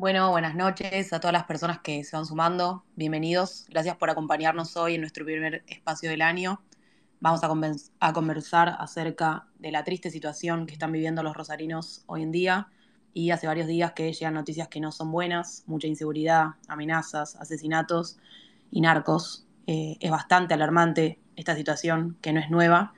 Bueno, buenas noches a todas las personas que se van sumando. Bienvenidos. Gracias por acompañarnos hoy en nuestro primer espacio del año. Vamos a, conversar acerca de la triste situación que están viviendo los rosarinos hoy en día. Y hace varios días que llegan noticias que no son buenas, mucha inseguridad, amenazas, asesinatos y narcos. Eh, es bastante alarmante esta situación que no es nueva.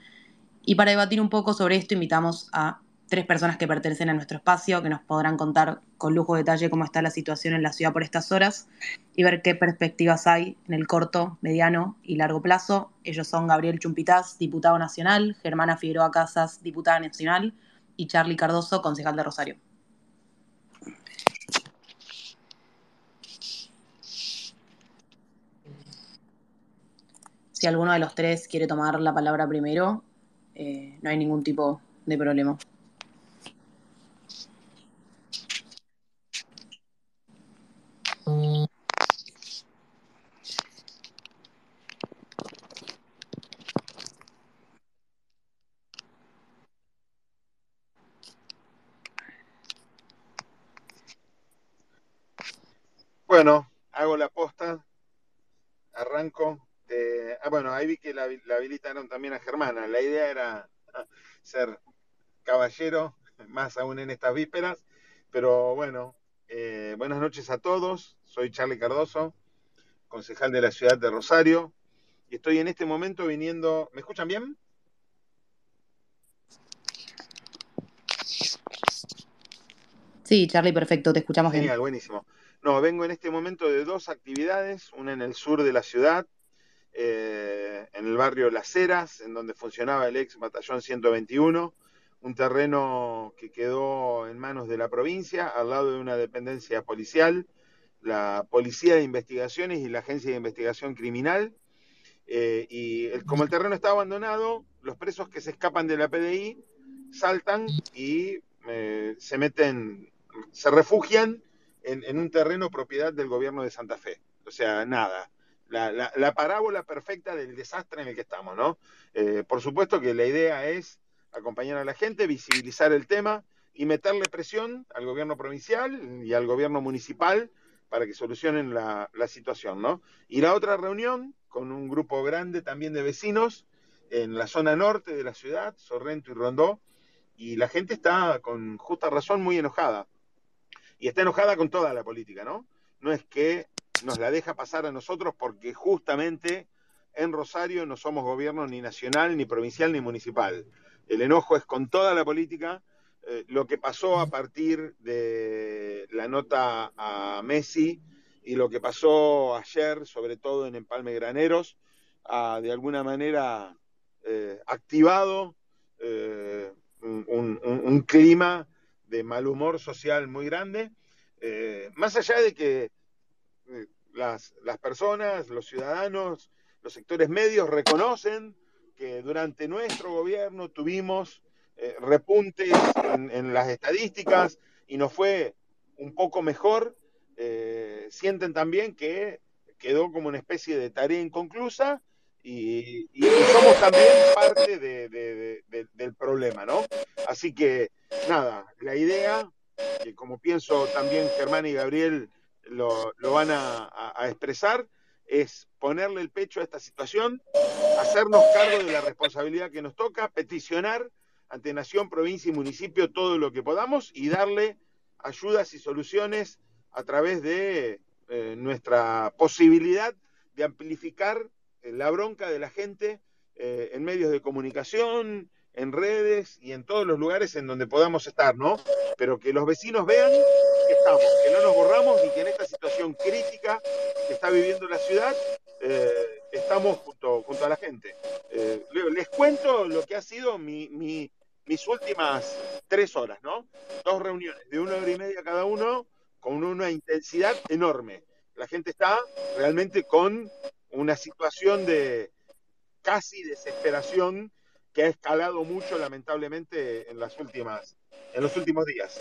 Y para debatir un poco sobre esto, invitamos a tres personas que pertenecen a nuestro espacio, que nos podrán contar con lujo de detalle cómo está la situación en la ciudad por estas horas y ver qué perspectivas hay en el corto, mediano y largo plazo. Ellos son Gabriel Chumpitaz, diputado nacional, Germana Figueroa Casas, diputada nacional, y Charlie Cardoso, concejal de Rosario. Si alguno de los tres quiere tomar la palabra primero, eh, no hay ningún tipo de problema. Bueno, hago la posta, arranco. eh, ah, bueno, ahí vi que la, la habilitaron también a Germana. La idea era ser caballero, más aún en estas vísperas. Pero bueno, eh, buenas noches a todos. Soy Charlie Cardoso, concejal de la ciudad de Rosario. Y estoy en este momento viniendo. ¿Me escuchan bien? Sí, Charlie, perfecto, te escuchamos bien. Genial, buenísimo. No, vengo en este momento de dos actividades, una en el sur de la ciudad, eh, en el barrio Las Heras, en donde funcionaba el ex batallón 121, un terreno que quedó en manos de la provincia, al lado de una dependencia policial, la Policía de Investigaciones y la Agencia de Investigación Criminal. Eh, y como el terreno está abandonado, los presos que se escapan de la PDI saltan y eh, se meten, se refugian en, un terreno propiedad del gobierno de Santa Fe. O sea, nada. La, la- la parábola perfecta del desastre en el que estamos, ¿no? Eh, por supuesto que la idea es acompañar a la gente, visibilizar el tema y meterle presión al gobierno provincial y al gobierno municipal para que solucionen la, la situación, ¿no? Y la otra reunión con un grupo grande también de vecinos en la zona norte de la ciudad, Sorrento y Rondó, y la gente está con justa razón muy enojada. Y está enojada con toda la política, ¿no? No es que nos la deja pasar a nosotros porque justamente en Rosario no somos gobierno ni nacional, ni provincial, ni municipal. El enojo es con toda la política. Eh, lo que pasó a partir de la nota a Messi y lo que pasó ayer, sobre todo en Empalme Graneros, ha de alguna manera eh, activado eh, un, clima de mal humor social muy grande, eh, más allá de que eh, las, las personas, los ciudadanos, los sectores medios reconocen que durante nuestro gobierno tuvimos eh, repuntes en, las estadísticas y nos fue un poco mejor, sienten también que quedó como una especie de tarea inconclusa y, somos también parte de- de- de- de- del problema, ¿no? Así que, nada, la idea, que como pienso también Germán y Gabriel lo, van a expresar, es ponerle el pecho a esta situación, hacernos cargo de la responsabilidad que nos toca, peticionar ante nación, provincia y municipio todo lo que podamos y darle ayudas y soluciones a través de eh, nuestra posibilidad de amplificar eh, la bronca de la gente eh, en medios de comunicación, en redes y en todos los lugares en donde podamos estar, ¿no? Pero que los vecinos vean que estamos, que no nos borramos y que en esta situación crítica que está viviendo la ciudad eh, estamos junto, junto a la gente. Eh, le- les cuento lo que ha sido mi- mis últimas tres horas, ¿no? Dos reuniones de una hora y media cada uno con una intensidad enorme. La gente está realmente con una situación de casi desesperación que ha escalado mucho lamentablemente en las últimas en los últimos días.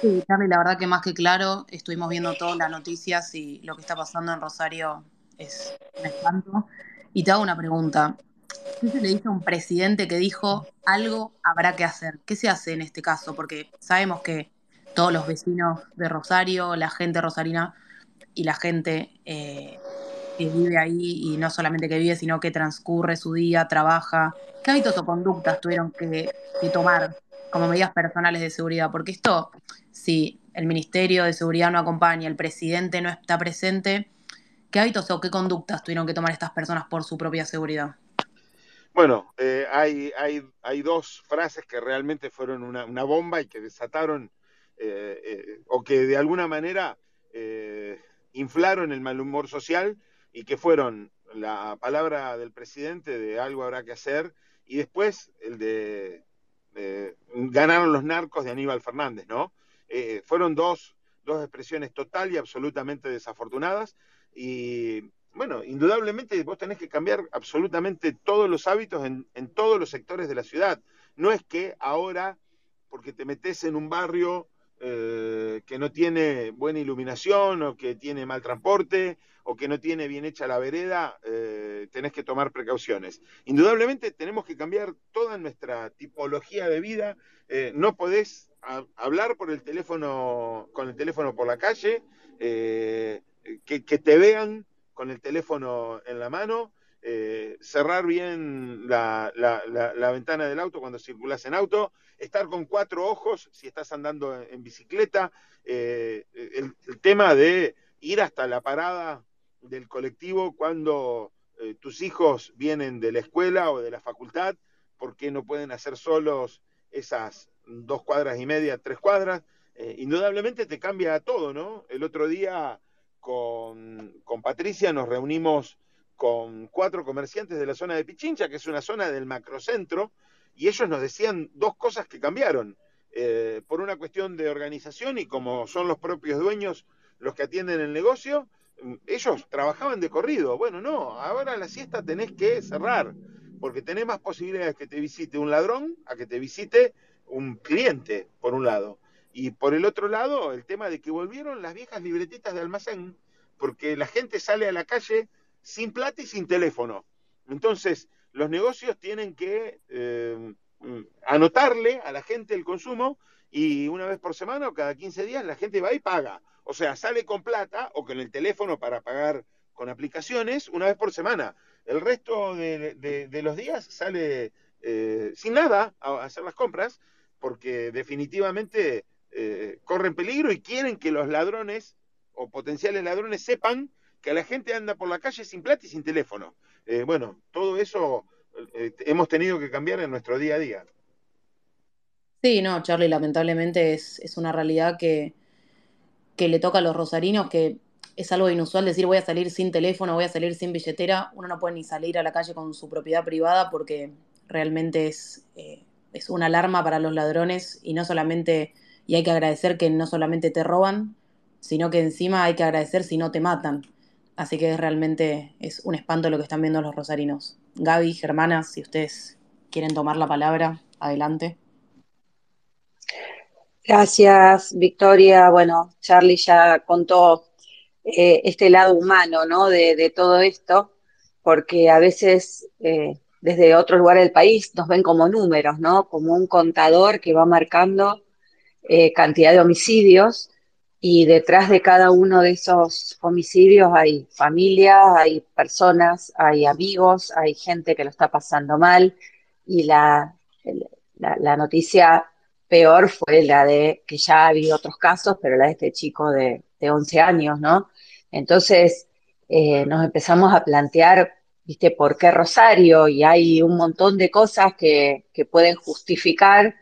Sí, Charlie, la verdad que más que claro, estuvimos viendo todas las noticias y lo que está pasando en Rosario es un espanto. Y te hago una pregunta. ¿qué se le dice a un presidente que dijo algo habrá que hacer? ¿Qué se hace en este caso? Porque sabemos que todos los vecinos de Rosario, la gente rosarina y la gente eh, que vive ahí, y no solamente que vive, sino que transcurre su día, trabaja, ¿qué hábitos o conductas tuvieron que, tomar como medidas personales de seguridad? Porque esto, si el Ministerio de Seguridad no acompaña, el presidente no está presente, ¿qué hábitos o qué conductas tuvieron que tomar estas personas por su propia seguridad? Bueno, eh, hay, hay, hay, dos frases que realmente fueron una, una bomba y que desataron eh, eh, o que de alguna manera inflaron el mal humor social y que fueron la palabra del presidente de algo habrá que hacer y después el de ganaron los narcos de Aníbal Fernández, ¿no? fueron dos, dos expresiones total y absolutamente desafortunadas y bueno, indudablemente vos tenés que cambiar absolutamente todos los hábitos en, todos los sectores de la ciudad. No es que ahora, porque te metes en un barrio eh, que no tiene buena iluminación o que tiene mal transporte o que no tiene bien hecha la vereda, eh, tenés que tomar precauciones. Indudablemente tenemos que cambiar toda nuestra tipología de vida. Eh, no podés hablar por el teléfono, con el teléfono por la calle, que, que te vean con el teléfono en la mano, eh, cerrar bien la, ventana del auto cuando circulas en auto, estar con cuatro ojos si estás andando en, bicicleta, eh, el, tema de ir hasta la parada del colectivo cuando eh, tus hijos vienen de la escuela o de la facultad, porque no pueden hacer solos esas dos cuadras y media, tres cuadras, indudablemente te cambia todo, ¿no? El otro día con, Patricia nos reunimos con cuatro comerciantes de la zona de Pichincha, que es una zona del macrocentro, y ellos nos decían dos cosas que cambiaron. Eh, por una cuestión de organización y como son los propios dueños los que atienden el negocio, ellos trabajaban de corrido. Bueno, no, ahora a la siesta tenés que cerrar, porque tenés más posibilidades que te visite un ladrón a que te visite un cliente, por un lado. Y por el otro lado, el tema de que volvieron las viejas libretitas de almacén, porque la gente sale a la calle sin plata y sin teléfono. Entonces, los negocios tienen que eh, anotarle a la gente el consumo y una vez por semana o cada 15 días la gente va y paga. O sea, sale con plata o con el teléfono para pagar con aplicaciones una vez por semana. El resto de, los días sale eh, sin nada a hacer las compras porque definitivamente eh, corren peligro y quieren que los ladrones o potenciales ladrones sepan que la gente anda por la calle sin plata y sin teléfono. Eh, bueno, todo eso eh, hemos tenido que cambiar en nuestro día a día. Sí, no, Charlie, lamentablemente es, una realidad que, que le toca a los rosarinos, que es algo inusual decir voy a salir sin teléfono, voy a salir sin billetera. Uno no puede ni salir a la calle con su propiedad privada porque realmente es, es una alarma para los ladrones y no solamente y hay que agradecer que no solamente te roban, sino que encima hay que agradecer si no te matan. Así que realmente es un espanto lo que están viendo los rosarinos. Gaby, Germana, si ustedes quieren tomar la palabra, adelante. Gracias, Victoria. Bueno, Charlie ya contó eh, este lado humano, ¿no? De, todo esto, porque a veces eh, desde otro lugar del país nos ven como números, ¿no? Como un contador que va marcando eh, cantidad de homicidios y detrás de cada uno de esos homicidios hay familia, hay personas, hay amigos, hay gente que lo está pasando mal y la, la, noticia peor fue la de que ya ha habido otros casos, pero la de este chico de, de 11 años, ¿no? Entonces eh, nos empezamos a plantear, ¿viste? ¿Por qué Rosario? Y hay un montón de cosas que, que pueden justificar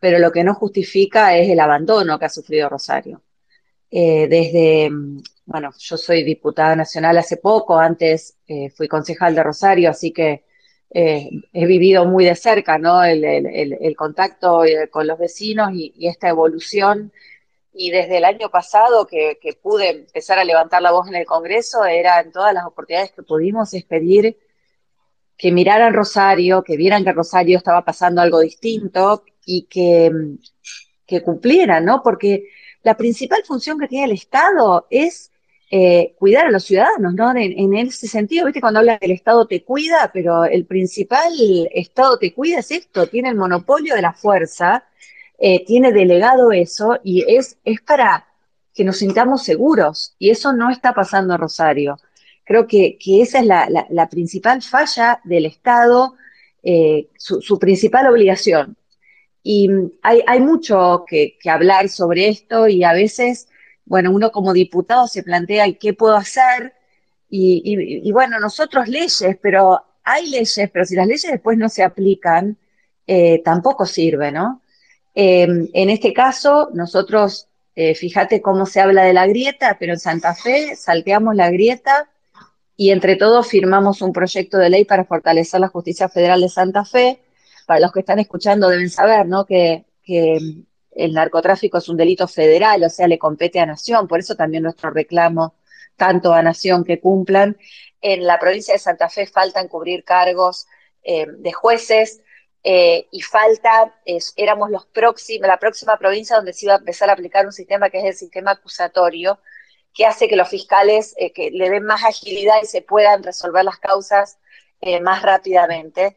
pero lo que no justifica es el abandono que ha sufrido Rosario. Eh, desde, mm, bueno, yo soy diputada nacional hace poco, antes eh, fui concejal de Rosario, así que eh, he vivido muy de cerca ¿no? el, contacto con los vecinos y, esta evolución. Y desde el año pasado que, pude empezar a levantar la voz en el Congreso, era en todas las oportunidades que pudimos es pedir que miraran Rosario, que vieran que Rosario estaba pasando algo distinto, y que, que cumplieran, ¿no? Porque la principal función que tiene el Estado es eh, cuidar a los ciudadanos, ¿no? En, ese sentido, viste, cuando habla del Estado te cuida, pero el principal Estado te cuida es esto, tiene el monopolio de la fuerza, eh, tiene delegado eso y es, es para que nos sintamos seguros y eso no está pasando en Rosario. Creo que, esa es la, principal falla del Estado, eh, su, principal obligación. Y hay, mucho que, hablar sobre esto y a veces bueno, uno como diputado se plantea, ¿y qué puedo hacer? Y, bueno, nosotros leyes, pero hay leyes, pero si las leyes después no se aplican, eh, tampoco sirve, ¿no? Em, en este caso, nosotros, eh, fíjate cómo se habla de la grieta, pero en Santa Fe salteamos la grieta y entre todos firmamos un proyecto de ley para fortalecer la justicia federal de Santa Fe. Para los que están escuchando deben saber, ¿no? Que, el narcotráfico es un delito federal, o sea, le compete a Nación, por eso también nuestro reclamo tanto a Nación que cumplan. En la provincia de Santa Fe faltan cubrir cargos eh, de jueces eh, y falta, éramos los próximos, la próxima provincia donde se iba a empezar a aplicar un sistema que es el sistema acusatorio, que hace que los fiscales eh, que le den más agilidad y se puedan resolver las causas más rápidamente.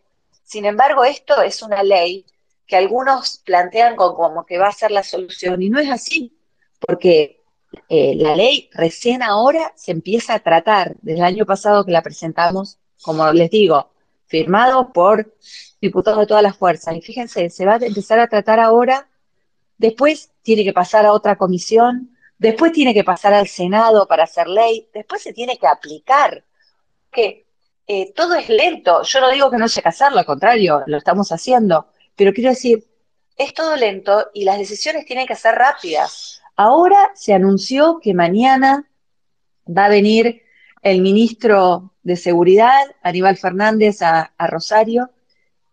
Sin embargo, esto es una ley que algunos plantean como que va a ser la solución, y no es así, porque eh, la ley recién ahora se empieza a tratar, desde el año pasado que la presentamos, como les digo, firmado por diputados de todas las fuerzas, y fíjense, se va a empezar a tratar ahora, después tiene que pasar a otra comisión, después tiene que pasar al Senado para hacer ley, después se tiene que aplicar, que eh, todo es lento, yo no digo que no se que hacerlo, al contrario, lo estamos haciendo, pero quiero decir, es todo lento y las decisiones tienen que ser rápidas. Ahora se anunció que mañana va a venir el ministro de Seguridad, Aníbal Fernández, a, Rosario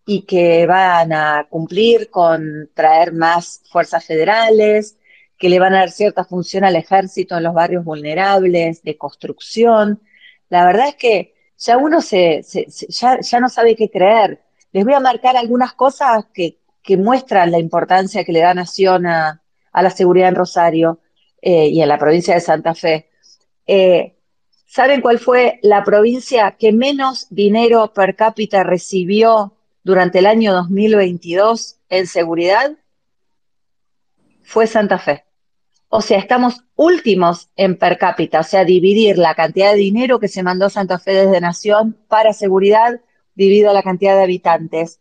y que van a cumplir con traer más fuerzas federales, que le van a dar cierta función al ejército en los barrios vulnerables, de construcción. La verdad es que ya uno se, ya, ya, no sabe qué creer. Les voy a marcar algunas cosas que, muestran la importancia que le da Nación a, la seguridad en Rosario eh, y en la provincia de Santa Fe. Eh, ¿Saben cuál fue la provincia que menos dinero per cápita recibió durante el año 2022 en seguridad? Fue Santa Fe. O sea, estamos últimos en per cápita, o sea, dividir la cantidad de dinero que se mandó Santa Fe desde Nación para seguridad dividido la cantidad de habitantes.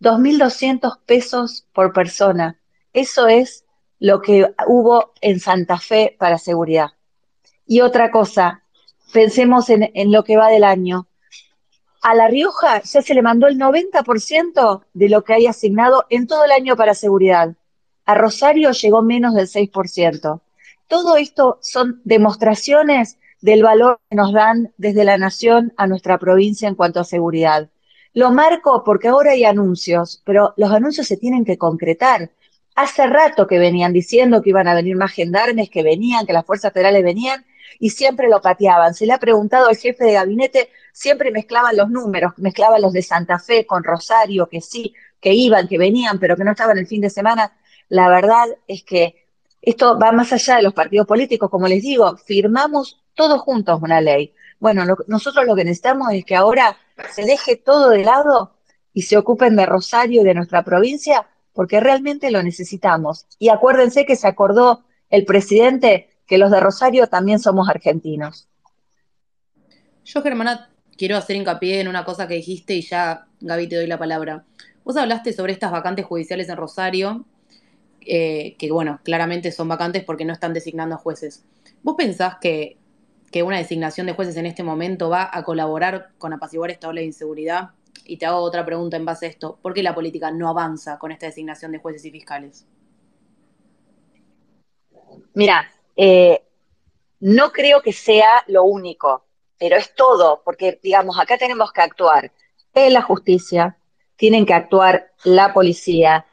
2.200 pesos por persona. Eso es lo que hubo en Santa Fe para seguridad. Y otra cosa, pensemos en, en lo que va del año. A La Rioja ya se le mandó el 90% de lo que hay asignado en todo el año para seguridad. A Rosario llegó menos del 6%. Todo esto son demostraciones del valor que nos dan desde la nación a nuestra provincia en cuanto a seguridad. Lo marco porque ahora hay anuncios, pero los anuncios se tienen que concretar. Hace rato que venían diciendo que iban a venir más gendarmes, que venían, que las fuerzas federales venían, y siempre lo pateaban. Se le ha preguntado al jefe de gabinete, siempre mezclaban los números, mezclaban los de Santa Fe con Rosario, que sí, que iban, que venían, pero que no estaban el fin de semana. La verdad es que esto va más allá de los partidos políticos, como les digo, firmamos todos juntos una ley. Bueno, nosotros lo que necesitamos es que ahora se deje todo de lado y se ocupen de Rosario y de nuestra provincia, porque realmente lo necesitamos. Y acuérdense que se acordó el presidente que los de Rosario también somos argentinos. Yo, Germana, quiero hacer hincapié en una cosa que dijiste y ya, Gaby, te doy la palabra. Vos hablaste sobre estas vacantes judiciales en Rosario, eh, que bueno, claramente son vacantes porque no están designando jueces. ¿Vos pensás que que una designación de jueces en este momento va a colaborar con apaciguar esta ola de inseguridad? Y te hago otra pregunta en base a esto. ¿Por qué la política no avanza con esta designación de jueces y fiscales? Mira, eh, no creo que sea lo único, pero es todo, porque digamos, acá tenemos que actuar en la justicia, tienen que actuar la policía,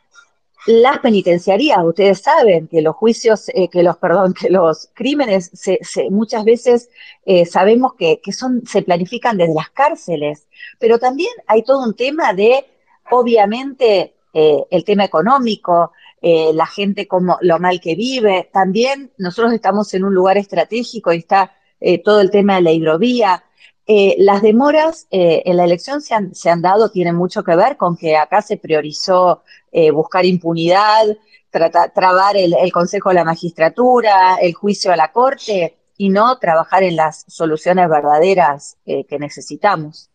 las penitenciarías, ustedes saben que los juicios, eh, que los, perdón, que los crímenes se, muchas veces eh, sabemos que, son, se planifican desde las cárceles, pero también hay todo un tema de, obviamente, eh, el tema económico, la gente como lo mal que vive, también nosotros estamos en un lugar estratégico y está eh, todo el tema de la hidrovía. Eh, las demoras eh, en la elección se han, se han, dado, tienen mucho que ver con que acá se priorizó buscar impunidad, trabar el, Consejo de la Magistratura, el juicio a la Corte y no trabajar en las soluciones verdaderas que necesitamos.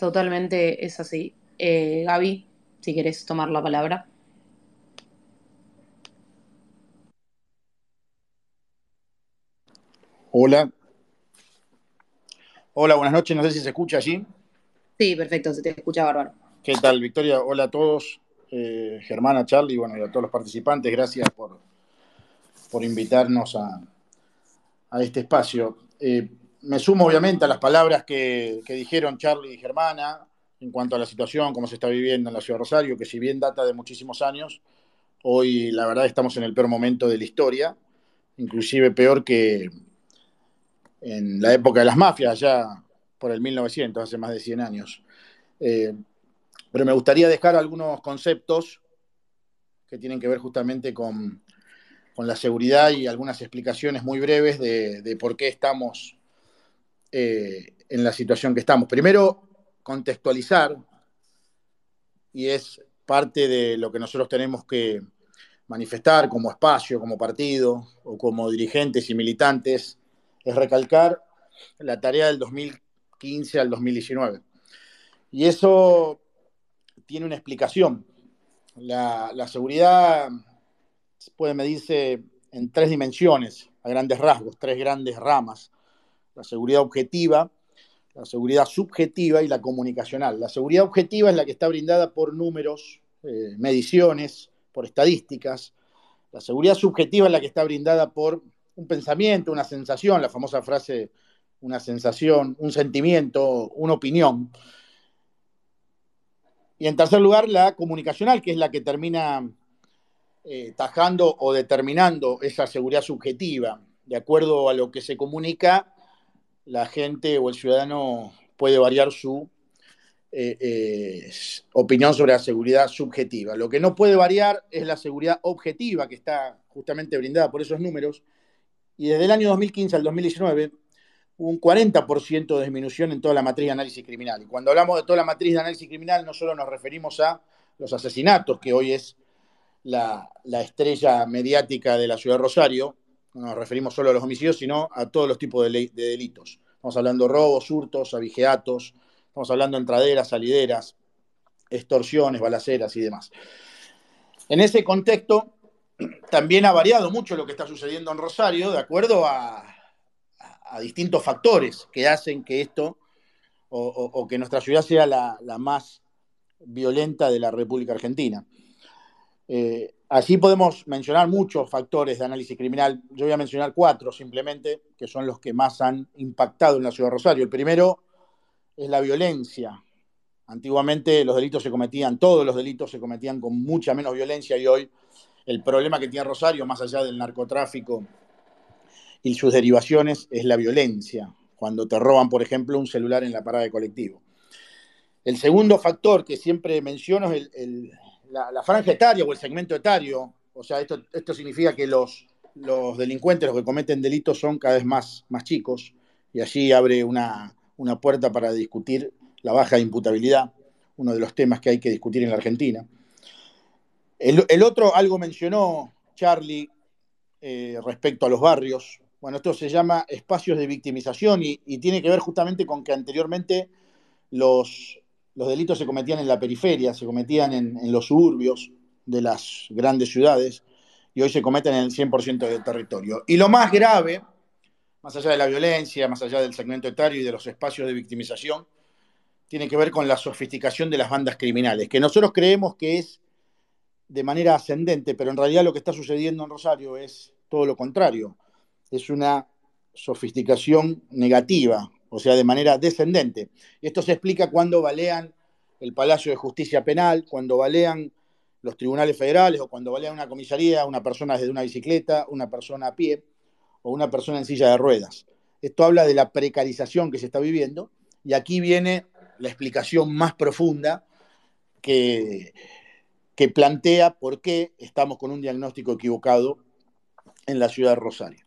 Totalmente es así. Eh, Gaby, si querés tomar la palabra. Hola. Hola, buenas noches. No sé si se escucha allí. Sí, perfecto, se te escucha bárbaro. ¿Qué tal, Victoria? Hola a todos. Eh, Germana, Charlie, bueno, y a todos los participantes, gracias por, por invitarnos a, a este espacio. Eh, me sumo obviamente a las palabras que, dijeron Charlie y Germana en cuanto a la situación, cómo se está viviendo en la ciudad de Rosario, que si bien data de muchísimos años, hoy la verdad estamos en el peor momento de la historia, inclusive peor que en la época de las mafias, ya por el 1900, hace más de 100 años. Eh, pero me gustaría dejar algunos conceptos que tienen que ver justamente con, la seguridad y algunas explicaciones muy breves de, de por qué estamos eh, en la situación que estamos. Primero, contextualizar, y es parte de lo que nosotros tenemos que manifestar como espacio, como partido o como dirigentes y militantes, es recalcar la tarea del 2015 al 2019. Y eso tiene una explicación. La, la seguridad puede medirse en tres dimensiones, a grandes rasgos, tres grandes ramas la seguridad objetiva, la seguridad subjetiva y la comunicacional. La seguridad objetiva es la que está brindada por números, eh, mediciones, por estadísticas. La seguridad subjetiva es la que está brindada por un pensamiento, una sensación, la famosa frase, una sensación, un sentimiento, una opinión. Y en tercer lugar, la comunicacional, que es la que termina eh, tajando o determinando esa seguridad subjetiva. De acuerdo a lo que se comunica, la gente o el ciudadano puede variar su eh, eh, opinión sobre la seguridad subjetiva. Lo que no puede variar es la seguridad objetiva que está justamente brindada por esos números. Y desde el año 2015 al 2019 hubo un 40% de disminución en toda la matriz de análisis criminal. Y cuando hablamos de toda la matriz de análisis criminal, no solo nos referimos a los asesinatos, que hoy es la, la estrella mediática de la ciudad de Rosario, no nos referimos solo a los homicidios, sino a todos los tipos de, delitos. Estamos hablando de robos, hurtos, abigeatos, estamos hablando de entraderas, salideras, extorsiones, balaceras y demás. En ese contexto, también ha variado mucho lo que está sucediendo en Rosario, de acuerdo a, distintos factores que hacen que esto o, que nuestra ciudad sea la, más violenta de la República Argentina. Eh, Así podemos mencionar muchos factores de análisis criminal. Yo voy a mencionar cuatro simplemente, que son los que más han impactado en la ciudad de Rosario. El primero es la violencia. Antiguamente los delitos se cometían, todos los delitos se cometían con mucha menos violencia y hoy el problema que tiene Rosario, más allá del narcotráfico y sus derivaciones, es la violencia. Cuando te roban, por ejemplo, un celular en la parada de colectivo. El segundo factor que siempre menciono es el, la, franja etaria o el segmento etario, o sea, esto, esto significa que los, los delincuentes, los que cometen delitos, son cada vez más, más chicos, y allí abre una, puerta para discutir la baja imputabilidad, uno de los temas que hay que discutir en la Argentina. El, otro, algo mencionó Charlie eh, respecto a los barrios. Bueno, esto se llama espacios de victimización y, tiene que ver justamente con que anteriormente los, los delitos se cometían en la periferia, se cometían en, los suburbios de las grandes ciudades y hoy se cometen en el 100% del territorio. Y lo más grave, más allá de la violencia, más allá del segmento etario y de los espacios de victimización, tiene que ver con la sofisticación de las bandas criminales, que nosotros creemos que es de manera ascendente, pero en realidad lo que está sucediendo en Rosario es todo lo contrario. Es una sofisticación negativa, o sea, de manera descendente. Esto se explica cuando balean el Palacio de Justicia Penal, cuando balean los tribunales federales o cuando balean una comisaría, una persona desde una bicicleta, una persona a pie o una persona en silla de ruedas. Esto habla de la precarización que se está viviendo y aquí viene la explicación más profunda que, que plantea por qué estamos con un diagnóstico equivocado en la ciudad de Rosario.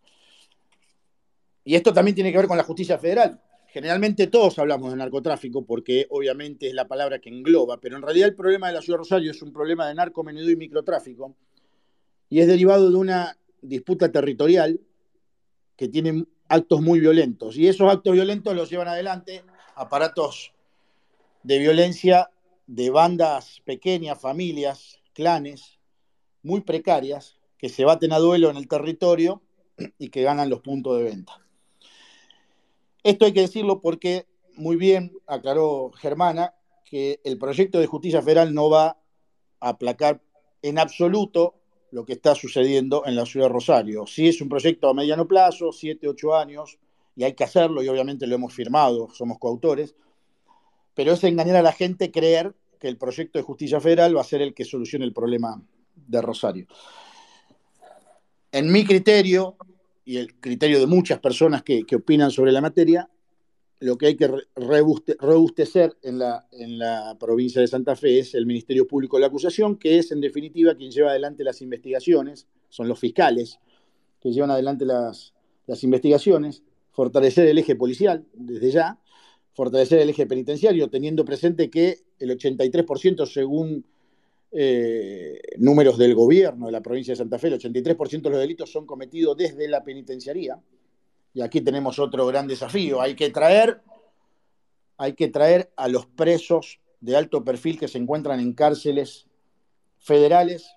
y esto también tiene que ver con la justicia federal. Generalmente todos hablamos de narcotráfico porque obviamente es la palabra que engloba, pero en realidad el problema de la ciudad de Rosario es un problema de narcomenudeo y microtráfico y es derivado de una disputa territorial que tiene actos muy violentos. Y esos actos violentos los llevan adelante aparatos de violencia de bandas pequeñas, familias, clanes, muy precarias, que se baten a duelo en el territorio y que ganan los puntos de venta. Esto hay que decirlo porque muy bien aclaró Germana que el proyecto de justicia federal no va a aplacar en absoluto lo que está sucediendo en la ciudad de Rosario. Sí es un proyecto a mediano plazo, siete, ocho años, y hay que hacerlo, y obviamente lo hemos firmado, somos coautores, pero es engañar a la gente creer que el proyecto de justicia federal va a ser el que solucione el problema de Rosario. En mi criterio, y el criterio de muchas personas que, opinan sobre la materia, lo que hay que robustecer en la, provincia de Santa Fe es el Ministerio Público de la Acusación, que es en definitiva quien lleva adelante las investigaciones, son los fiscales que llevan adelante las investigaciones, fortalecer el eje policial desde ya, fortalecer el eje penitenciario, teniendo presente que el 83%, según eh, números del gobierno de la provincia de Santa Fe, el 83% de los delitos son cometidos desde la penitenciaría, y aquí tenemos otro gran desafío. Hay que traer, hay que traer a los presos de alto perfil que se encuentran en cárceles federales,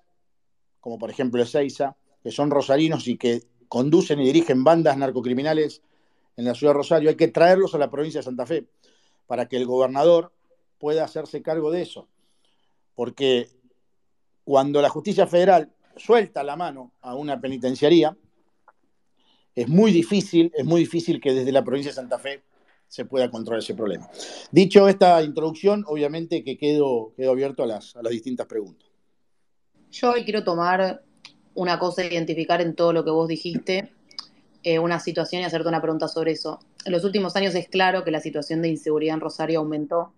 como por ejemplo Ezeiza, que son rosarinos y que conducen y dirigen bandas narcocriminales en la ciudad de Rosario. Hay que traerlos a la provincia de Santa Fe para que el gobernador pueda hacerse cargo de eso. Porque cuando la justicia federal suelta la mano a una penitenciaría, es muy difícil, es muy difícil que desde la provincia de Santa Fe se pueda controlar ese problema. Dicho esta introducción, obviamente que quedo, quedo abierto a las, a las distintas preguntas. Yo hoy quiero tomar una cosa, identificar en todo lo que vos dijiste, eh, una situación y hacerte una pregunta sobre eso. En los últimos años es claro que la situación de inseguridad en Rosario aumentó,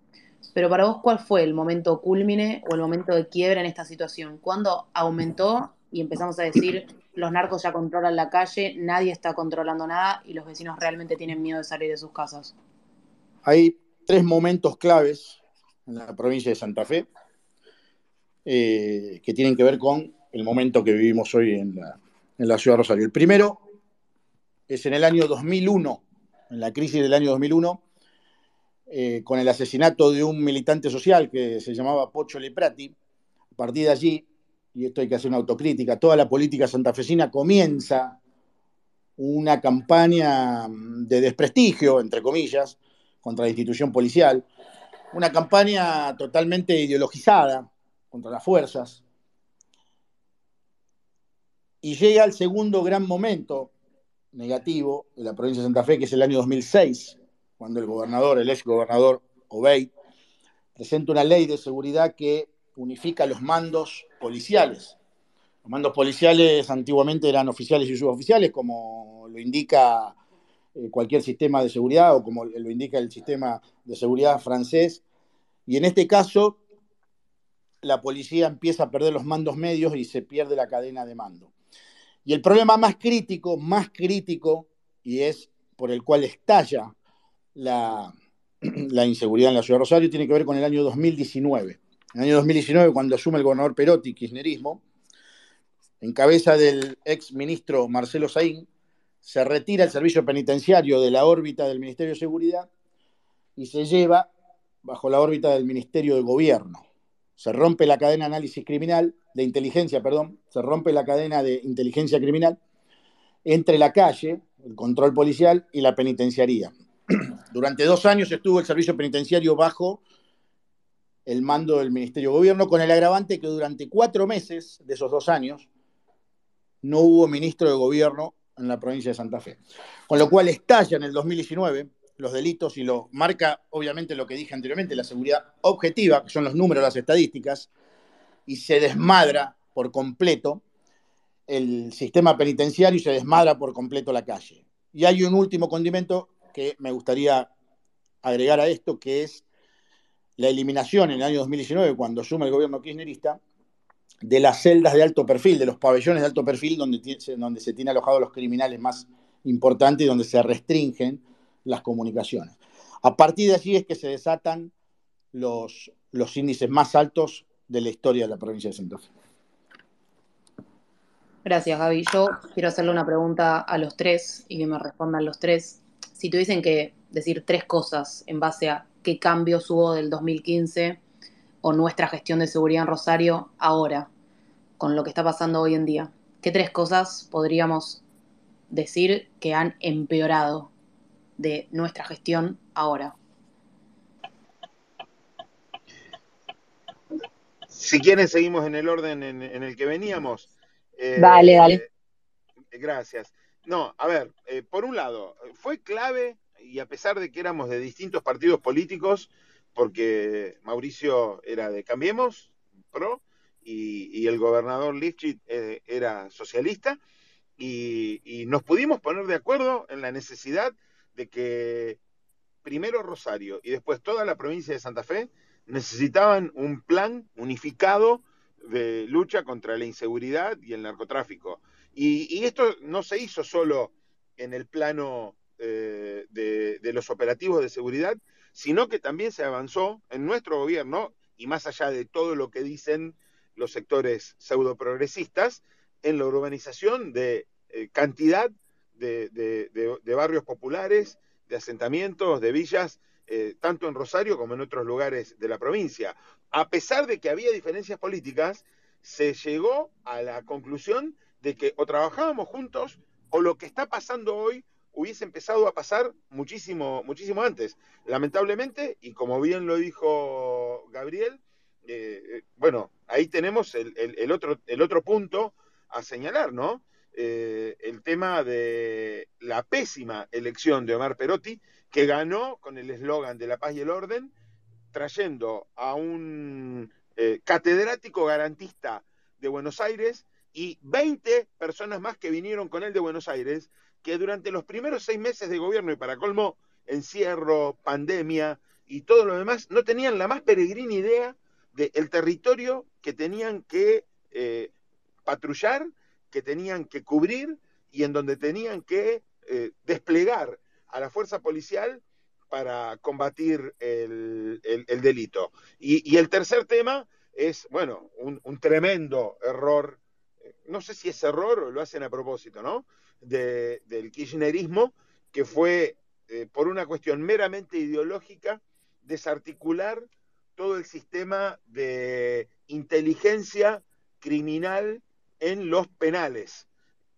pero para vos, ¿cuál fue el momento culmine o el momento de quiebra en esta situación? ¿Cuándo aumentó y empezamos a decir los narcos ya controlan la calle, nadie está controlando nada y los vecinos realmente tienen miedo de salir de sus casas. Hay tres momentos claves en la provincia de Santa Fe eh, que tienen que ver con el momento que vivimos hoy en la, ciudad de Rosario. El primero es en el año 2001, en la crisis del año 2001, eh, con el asesinato de un militante social que se llamaba Pocho Leprati. A partir de allí, y esto hay que hacer una autocrítica, toda la política santafesina comienza una campaña de desprestigio, entre comillas, contra la institución policial, una campaña totalmente ideologizada contra las fuerzas. Y llega el segundo gran momento negativo de la provincia de Santa Fe, que es el año 2006, cuando el gobernador, el ex gobernador Obey, presenta una ley de seguridad que unifica los mandos policiales. Los mandos policiales antiguamente eran oficiales y suboficiales, como lo indica eh, cualquier sistema de seguridad o como lo indica el sistema de seguridad francés. Y en este caso, la policía empieza a perder los mandos medios y se pierde la cadena de mando. Y el problema más crítico, más crítico, y es por el cual estalla la, inseguridad en la ciudad de Rosario, tiene que ver con el año 2019 en el año 2019, cuando asume el gobernador Perotti, kirchnerismo, en cabeza del ex ministro Marcelo Saín, se retira el servicio penitenciario de la órbita del Ministerio de Seguridad y se lleva bajo la órbita del Ministerio de Gobierno. Se rompe la cadena de análisis criminal, de inteligencia, perdón, se rompe la cadena de inteligencia criminal entre la calle, el control policial y la penitenciaría. Durante dos años estuvo el servicio penitenciario bajo el mando del Ministerio de Gobierno, con el agravante que durante cuatro meses de esos dos años no hubo ministro de Gobierno en la provincia de Santa Fe. Con lo cual estalla en el 2019 los delitos y lo marca obviamente lo que dije anteriormente, la seguridad objetiva, que son los números, las estadísticas, y se desmadra por completo el sistema penitenciario y se desmadra por completo la calle. Y hay un último condimento que me gustaría agregar a esto, que es la eliminación en el año 2019, cuando asume el gobierno kirchnerista, de las celdas de alto perfil, de los pabellones de alto perfil donde, donde se tiene alojados los criminales más importante y donde se restringen las comunicaciones. A partir de allí es que se desatan los, los índices más altos de la historia de la provincia de Santa Fe. Gracias, Gaby. Yo quiero hacerle una pregunta a los tres y que me respondan los tres. Si tuviesen que decir tres cosas en base a qué cambios hubo del 2015 o nuestra gestión de seguridad en Rosario ahora, con lo que está pasando hoy en día, ¿qué tres cosas podríamos decir que han empeorado de nuestra gestión ahora? Si quieren, seguimos en el orden en, el que veníamos. Eh, dale, dale. Gracias. No, a ver, eh, por un lado, fue clave, y a pesar de que éramos de distintos partidos políticos, porque Mauricio era de Cambiemos, PRO, y, el gobernador Lifchit eh, era socialista, y, y, nos pudimos poner de acuerdo en la necesidad de que primero Rosario y después toda la provincia de Santa Fe necesitaban un plan unificado de lucha contra la inseguridad y el narcotráfico. Y, esto no se hizo solo en el plano eh, de, los operativos de seguridad, sino que también se avanzó en nuestro gobierno, y más allá de todo lo que dicen los sectores pseudo progresistas, en la urbanización de eh, cantidad de barrios populares, de asentamientos, de villas, eh, tanto en Rosario como en otros lugares de la provincia. A pesar de que había diferencias políticas, se llegó a la conclusión de que o trabajábamos juntos o lo que está pasando hoy hubiese empezado a pasar muchísimo, muchísimo antes. Lamentablemente, y como bien lo dijo Gabriel, eh, eh, bueno, ahí tenemos el, otro, el otro punto a señalar, ¿no? El tema de la pésima elección de Omar Perotti, que ganó con el eslogan de la paz y el orden, trayendo a un eh, catedrático garantista de Buenos Aires y 20 personas más que vinieron con él de Buenos Aires, que durante los primeros seis meses de gobierno y para colmo, encierro, pandemia y todo lo demás, no tenían la más peregrina idea del territorio que tenían que eh, patrullar, que tenían que cubrir y en donde tenían que eh, desplegar a la fuerza policial para combatir el, delito. Y, el tercer tema es, bueno, un, tremendo error, no sé si es error o lo hacen a propósito, ¿no? del kirchnerismo, que fue, eh, por una cuestión meramente ideológica, desarticular todo el sistema de inteligencia criminal en los penales,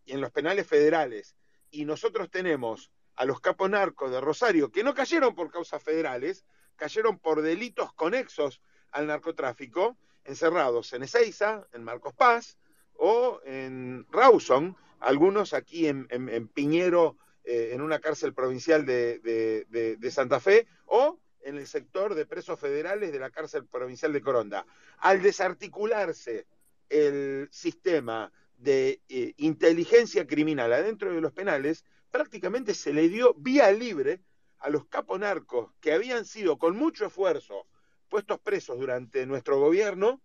en los penales federales. Y nosotros tenemos a los capos narcos de Rosario, que no cayeron por causas federales, cayeron por delitos conexos al narcotráfico, encerrados en Ezeiza, en Marcos Paz o en Rawson, algunos aquí en, Piñero, eh, en una cárcel provincial de, Santa Fe, o en el sector de presos federales de la cárcel provincial de Coronda. Al desarticularse el sistema de eh, inteligencia criminal adentro de los penales, prácticamente se le dio vía libre a los caponarcos que habían sido con mucho esfuerzo puestos presos durante nuestro gobierno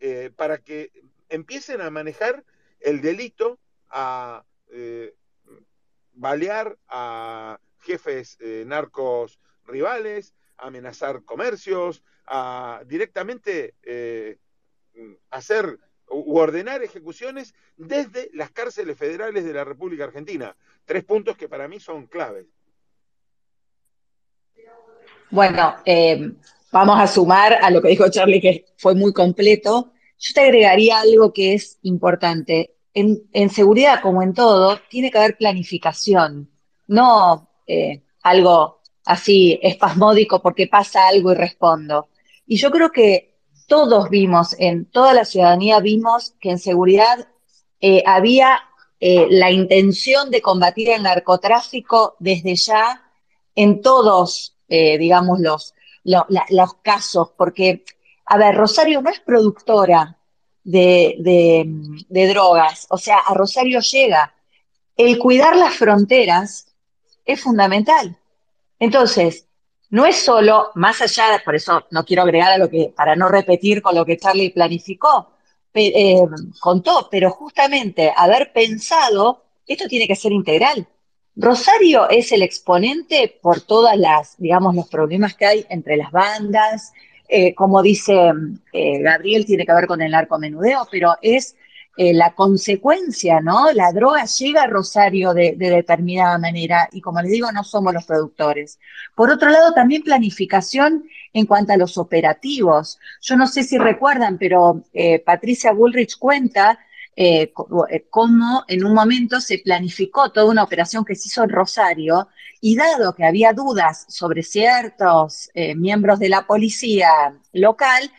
eh, para que empiecen a manejar el delito, a eh, balear a jefes narcos rivales, a amenazar comercios, a directamente hacer u ordenar ejecuciones desde las cárceles federales de la República Argentina. Tres puntos que para mí son claves. Bueno, eh, vamos a sumar a lo que dijo Charlie, que fue muy completo. Yo te agregaría algo que es importante. En, seguridad, como en todo, tiene que haber planificación, no eh, algo así espasmódico porque pasa algo y respondo. Y yo creo que todos vimos, en toda la ciudadanía vimos que en seguridad eh, había eh, la intención de combatir el narcotráfico desde ya en todos, eh, digamos, los, los, casos, porque, a ver, Rosario no es productora de, de drogas, o sea, a Rosario llega. El cuidar las fronteras es fundamental. Entonces, no es solo, más allá, por eso no quiero agregar a lo que, para no repetir con lo que Charlie planificó, eh, contó, pero justamente haber pensado, esto tiene que ser integral. Rosario es el exponente por todas las, digamos, los problemas que hay entre las bandas. Eh, como dice eh, Gabriel, tiene que ver con el narcomenudeo, pero es eh, la consecuencia, ¿no? La droga llega a Rosario de, de, determinada manera y como les digo, no somos los productores. Por otro lado, también planificación en cuanto a los operativos. Yo no sé si recuerdan, pero Patricia Bullrich cuenta eh, eh, cómo en un momento se planificó toda una operación que se hizo en Rosario y dado que había dudas sobre ciertos eh, miembros de la policía local,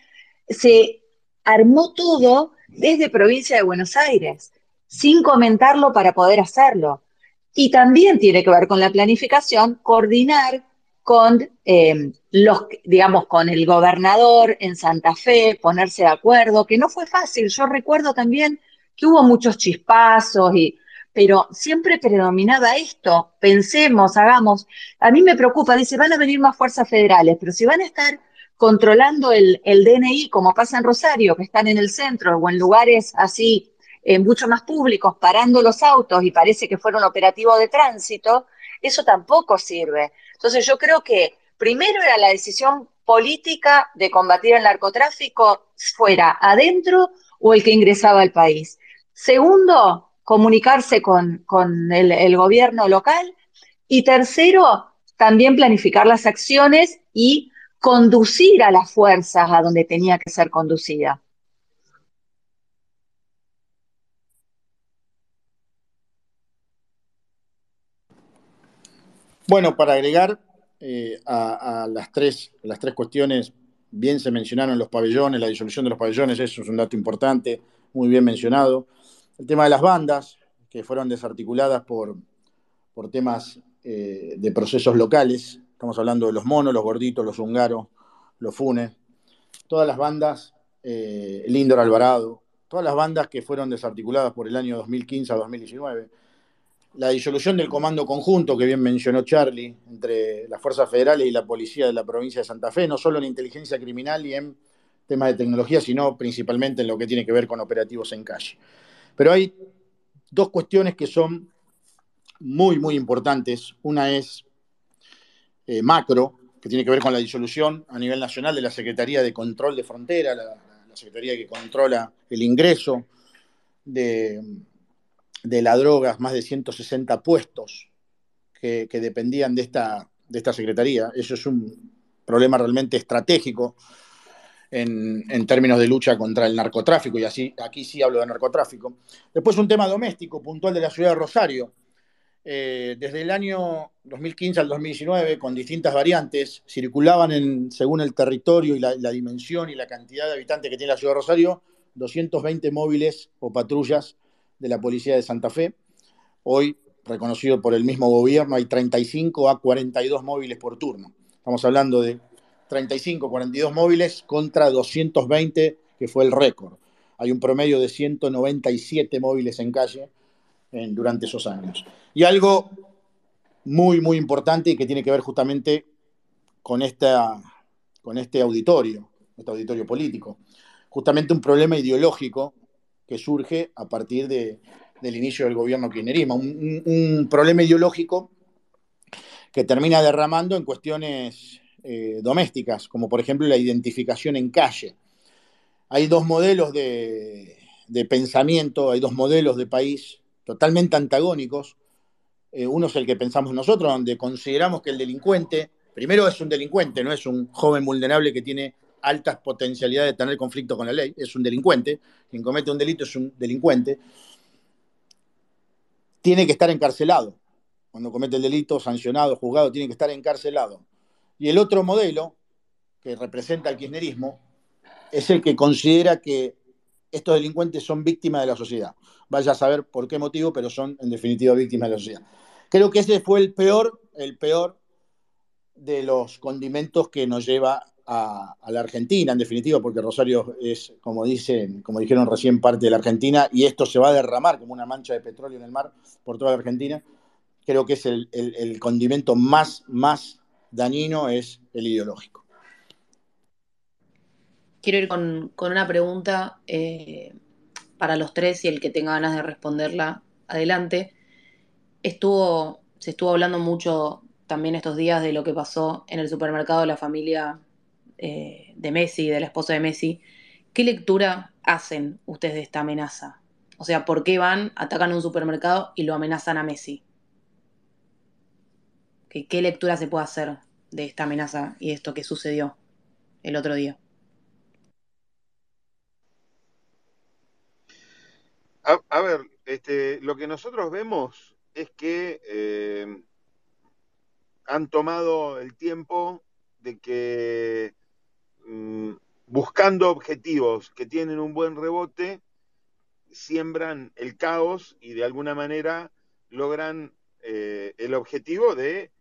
se armó todo desde provincia de Buenos Aires, sin comentarlo para poder hacerlo. Y también tiene que ver con la planificación, coordinar con los, digamos, con el gobernador en Santa Fe, ponerse de acuerdo, que no fue fácil. Yo recuerdo también que hubo muchos chispazos, y, pero siempre predominaba esto, pensemos, hagamos. A mí me preocupa, dice, van a venir más fuerzas federales, pero si van a estar controlando el, el DNI, como pasa en Rosario, que están en el centro o en lugares así eh, mucho más públicos, parando los autos y parece que fueron operativos de tránsito, eso tampoco sirve. Entonces yo creo que primero era la decisión política de combatir el narcotráfico fuera adentro o el que ingresaba al país. Segundo, comunicarse con, el, gobierno local. Y tercero, también planificar las acciones y conducir a las fuerzas a donde tenía que ser conducida. Bueno, para agregar eh, a, las, tres, las tres cuestiones, bien se mencionaron los pabellones, la disolución de los pabellones, eso es un dato importante, muy bien mencionado. El tema de las bandas, que fueron desarticuladas por, por temas eh, de procesos locales. Estamos hablando de los monos, los gorditos, los húngaros, los funes. Todas las bandas, eh, Lindor Alvarado, todas las bandas que fueron desarticuladas por el año 2015 a 2019. La disolución del comando conjunto, que bien mencionó Charlie, entre las fuerzas federales y la policía de la provincia de Santa Fe, no solo en inteligencia criminal y en temas de tecnología, sino principalmente en lo que tiene que ver con operativos en calle. Pero hay dos cuestiones que son muy, muy importantes. Una es eh, macro, que tiene que ver con la disolución a nivel nacional de la Secretaría de Control de Frontera, la, Secretaría que controla el ingreso de, de, la droga, más de 160 puestos que, dependían de esta, de esta Secretaría. Eso es un problema realmente estratégico en, términos de lucha contra el narcotráfico, y así aquí sí hablo de narcotráfico. Después un tema doméstico, puntual de la ciudad de Rosario. Eh, desde el año 2015 al 2019, con distintas variantes, circulaban según el territorio y la, dimensión y la cantidad de habitantes que tiene la ciudad de Rosario, 220 móviles o patrullas de la policía de Santa Fe. Hoy, reconocido por el mismo gobierno, hay 35 a 42 móviles por turno. Estamos hablando de 35, 42 móviles contra 220, que fue el récord. Hay un promedio de 197 móviles en calle durante esos años. Y algo muy, muy importante y que tiene que ver justamente con, esta, con este auditorio, este auditorio político. Justamente un problema ideológico que surge a partir de, del inicio del gobierno kirchnerismo. Un, problema ideológico que termina derramando en cuestiones eh, domésticas, como por ejemplo la identificación en calle. Hay dos modelos de, pensamiento, hay dos modelos de país totalmente antagónicos. Eh, uno es el que pensamos nosotros, donde consideramos que el delincuente, primero es un delincuente, no es un joven vulnerable que tiene altas potencialidades de tener conflicto con la ley, es un delincuente, quien comete un delito es un delincuente, tiene que estar encarcelado. Cuando comete el delito, sancionado, juzgado, tiene que estar encarcelado. Y el otro modelo, que representa el kirchnerismo, es el que considera que estos delincuentes son víctimas de la sociedad. Vaya a saber por qué motivo, pero son en definitiva víctimas de la sociedad. Creo que ese fue el peor, el peor de los condimentos que nos lleva a, la Argentina, en definitiva, porque Rosario es, como dicen, como dijeron recién, parte de la Argentina, y esto se va a derramar como una mancha de petróleo en el mar por toda la Argentina. Creo que es el, el condimento más, más dañino es el ideológico. Quiero ir con, una pregunta eh, para los tres y el que tenga ganas de responderla, adelante. Estuvo se estuvo hablando mucho también estos días de lo que pasó en el supermercado de la familia eh, de Messi, de la esposa de Messi. ¿Qué lectura hacen ustedes de esta amenaza? O sea, ¿por qué van, atacan un supermercado y lo amenazan a Messi? ¿Qué, lectura se puede hacer de esta amenaza y esto que sucedió el otro día? A, ver, este, lo que nosotros vemos es que eh, han tomado el tiempo de que mm, buscando objetivos que tienen un buen rebote, siembran el caos y de alguna manera logran eh, el objetivo de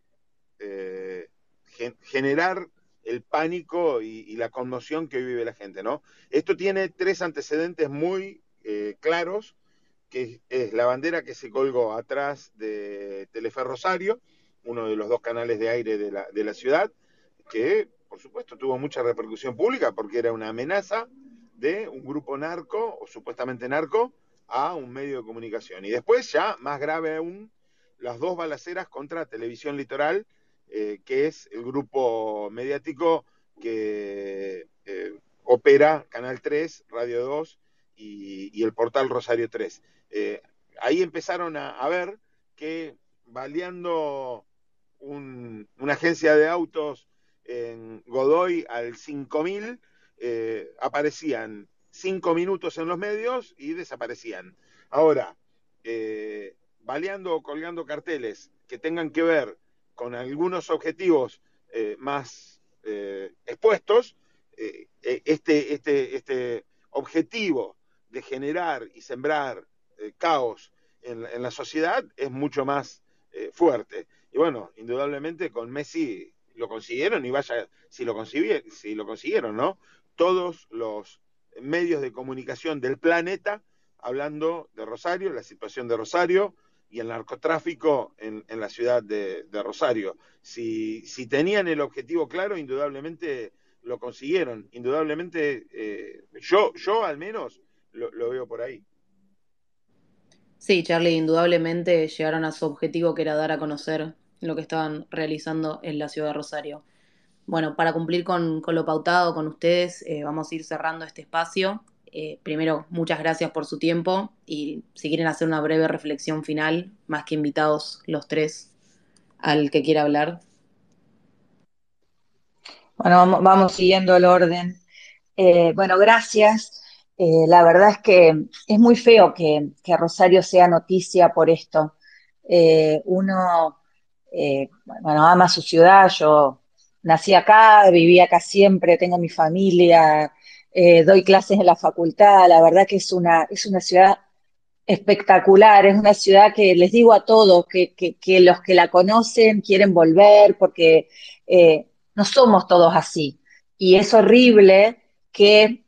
eh, gen generar el pánico y, y, la conmoción que vive la gente, ¿no? Esto tiene tres antecedentes muy eh, claros, que es la bandera que se colgó atrás de Telefe Rosario, uno de los dos canales de aire de la, ciudad, que por supuesto tuvo mucha repercusión pública porque era una amenaza de un grupo narco o supuestamente narco a un medio de comunicación. Y después ya, más grave aún, las dos balaceras contra Televisión Litoral, eh, que es el grupo mediático que eh, opera Canal 3, Radio 2 y, el portal Rosario 3. Eh, ahí empezaron a, ver que baleando un, una agencia de autos en Godoy al 5000, eh, aparecían cinco minutos en los medios y desaparecían. Ahora, eh, baleando o colgando carteles que tengan que ver con algunos objetivos más expuestos, este, este, este objetivo de generar y sembrar eh, caos en, en, la sociedad es mucho más eh, fuerte. Y bueno, indudablemente con Messi lo consiguieron y vaya, si lo, si lo consiguieron, ¿no? Todos los medios de comunicación del planeta hablando de Rosario, la situación de Rosario y el narcotráfico en, la ciudad de, de Rosario. Si, si, tenían el objetivo claro, indudablemente lo consiguieron. Indudablemente, eh, yo, yo al menos lo, lo veo por ahí. Sí, Charlie, indudablemente llegaron a su objetivo que era dar a conocer lo que estaban realizando en la ciudad de Rosario. Bueno, para cumplir con, con lo pautado con ustedes, eh, vamos a ir cerrando este espacio. Eh, primero, muchas gracias por su tiempo y si quieren hacer una breve reflexión final, más que invitados los tres al que quiera hablar. Bueno, vamos, vamos siguiendo el orden. Eh, bueno, gracias. Eh, la verdad es que es muy feo que, Rosario sea noticia por esto. Eh, uno, eh, bueno, ama su ciudad, yo nací acá, viví acá siempre, tengo mi familia, doy clases en la facultad, la verdad que es una, es una ciudad espectacular, es una ciudad que les digo a todos, que, que, los que la conocen quieren volver, porque no somos todos así. Y es horrible que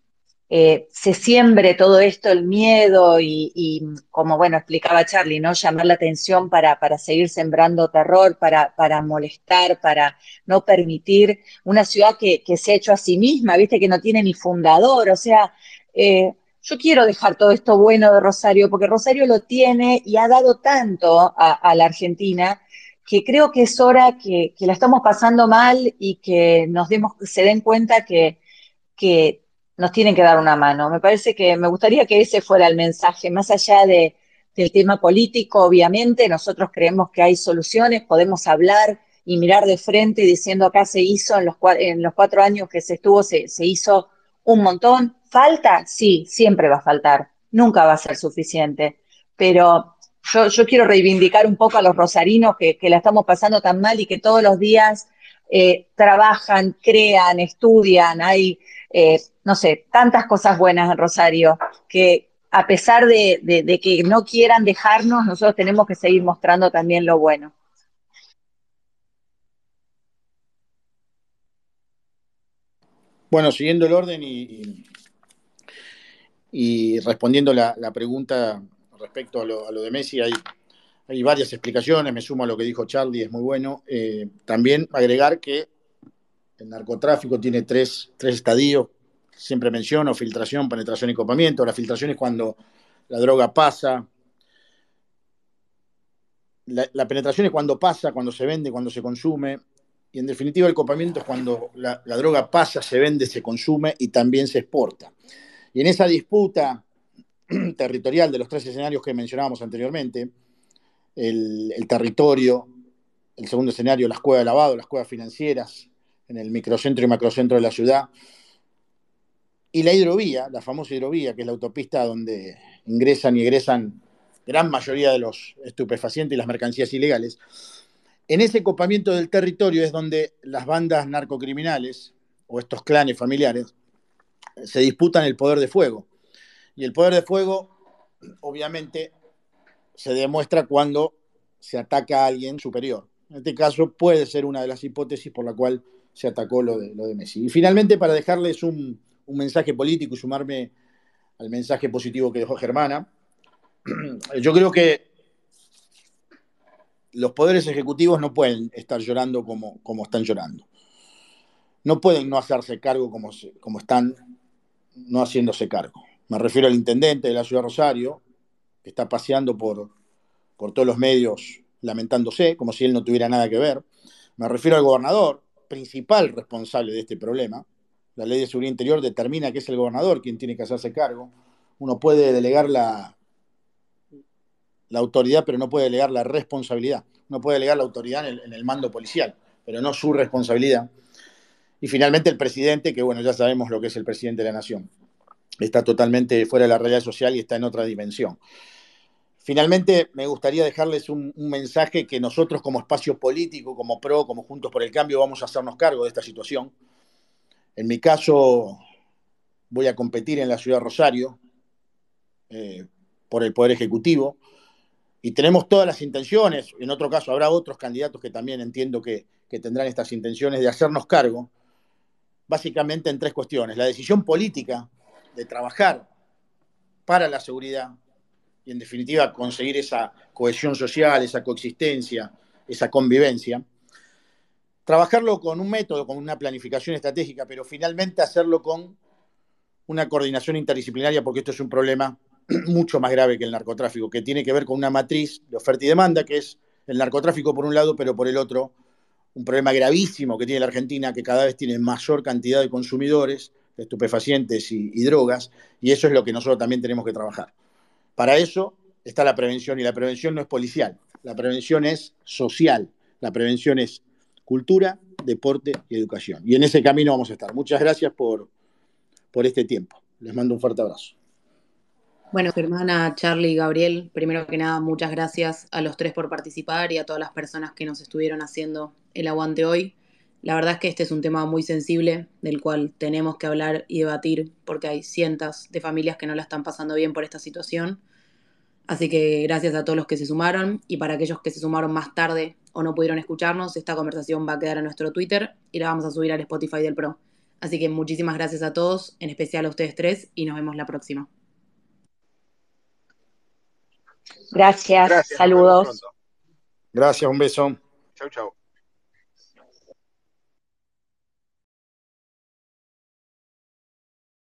eh, se siembre todo esto, el miedo y, como bueno explicaba Charlie, ¿no? Llamar la atención para, para seguir sembrando terror, para, para molestar, para no permitir una ciudad que, que, se ha hecho a sí misma, viste, que no tiene ni fundador, o sea, eh, yo quiero dejar todo esto bueno de Rosario, porque Rosario lo tiene y ha dado tanto a, a la Argentina que creo que es hora que, que, la estamos pasando mal y que nos demos, se den cuenta que, que nos tienen que dar una mano. Me parece que me gustaría que ese fuera el mensaje, más allá de, del tema político, obviamente, nosotros creemos que hay soluciones, podemos hablar y mirar de frente diciendo acá se hizo, en los, cuatro años que se estuvo, se, hizo un montón. ¿Falta? Sí, siempre va a faltar, nunca va a ser suficiente, pero yo, quiero reivindicar un poco a los rosarinos que, que la estamos pasando tan mal y que todos los días eh, trabajan, crean, estudian, hay eh, no sé, tantas cosas buenas en Rosario, que a pesar de, que no quieran dejarnos, nosotros tenemos que seguir mostrando también lo bueno. Bueno, siguiendo el orden y, y, respondiendo la, la, pregunta respecto a lo, a lo de Messi, hay, hay, varias explicaciones, me sumo a lo que dijo Charlie, es muy bueno. Eh, también agregar que el narcotráfico tiene tres, tres estadios siempre menciono, filtración, penetración y copamiento. La filtración es cuando la droga pasa la, penetración es cuando pasa, cuando se vende, cuando se consume. Y en definitiva el copamiento es cuando la, droga pasa, se vende, se consume y también se exporta. Y en esa disputa territorial de los tres escenarios que mencionábamos anteriormente, el, el territorio, el segundo escenario, las cuevas de lavado, las cuevas financieras, en el microcentro y macrocentro de la ciudad, y la hidrovía, la famosa hidrovía, que es la autopista donde ingresan y egresan gran mayoría de los estupefacientes y las mercancías ilegales, en ese copamiento del territorio es donde las bandas narcocriminales o estos clanes familiares se disputan el poder de fuego. Y el poder de fuego, obviamente, se demuestra cuando se ataca a alguien superior. En este caso puede ser una de las hipótesis por la cual se atacó lo de, lo de Messi. Y finalmente, para dejarles un, un mensaje político y sumarme al mensaje positivo que dejó Germana, yo creo que los poderes ejecutivos no pueden estar llorando como, como están llorando. No pueden no hacerse cargo como, como están no haciéndose cargo. Me refiero al intendente de la ciudad de Rosario, que está paseando por, por todos los medios lamentándose, como si él no tuviera nada que ver. Me refiero al gobernador, principal responsable de este problema. La ley de seguridad interior determina que es el gobernador quien tiene que hacerse cargo. Uno puede delegar la, la autoridad, pero no puede delegar la responsabilidad. No puede delegar la autoridad en el, mando policial, pero no su responsabilidad. Y finalmente el presidente, que bueno, ya sabemos lo que es el presidente de la nación. Está totalmente fuera de la realidad social y está en otra dimensión. Finalmente, me gustaría dejarles un, un, mensaje que nosotros como espacio político, como PRO, como Juntos por el Cambio, vamos a hacernos cargo de esta situación. En mi caso, voy a competir en la ciudad de Rosario eh, por el Poder Ejecutivo y tenemos todas las intenciones, en otro caso habrá otros candidatos que también entiendo que, tendrán estas intenciones de hacernos cargo, básicamente en tres cuestiones. La decisión política de trabajar para la seguridad y en definitiva conseguir esa cohesión social, esa coexistencia, esa convivencia. Trabajarlo con un método, con una planificación estratégica, pero finalmente hacerlo con una coordinación interdisciplinaria, porque esto es un problema mucho más grave que el narcotráfico, que tiene que ver con una matriz de oferta y demanda, que es el narcotráfico por un lado, pero por el otro, un problema gravísimo que tiene la Argentina, que cada vez tiene mayor cantidad de consumidores de estupefacientes y, y drogas, y eso es lo que nosotros también tenemos que trabajar. Para eso está la prevención, y la prevención no es policial, la prevención es social, la prevención es cultura, deporte y educación. Y en ese camino vamos a estar. Muchas gracias por, por este tiempo. Les mando un fuerte abrazo. Bueno, Germana, Charlie, Gabriel, primero que nada, muchas gracias a los tres por participar y a todas las personas que nos estuvieron haciendo el aguante hoy. La verdad es que este es un tema muy sensible del cual tenemos que hablar y debatir porque hay cientos de familias que no la están pasando bien por esta situación. Así que gracias a todos los que se sumaron y para aquellos que se sumaron más tarde o no pudieron escucharnos, esta conversación va a quedar en nuestro Twitter y la vamos a subir al Spotify del Pro. Así que muchísimas gracias a todos, en especial a ustedes tres y nos vemos la próxima. Gracias, saludos. Gracias, un beso. Chau, chau.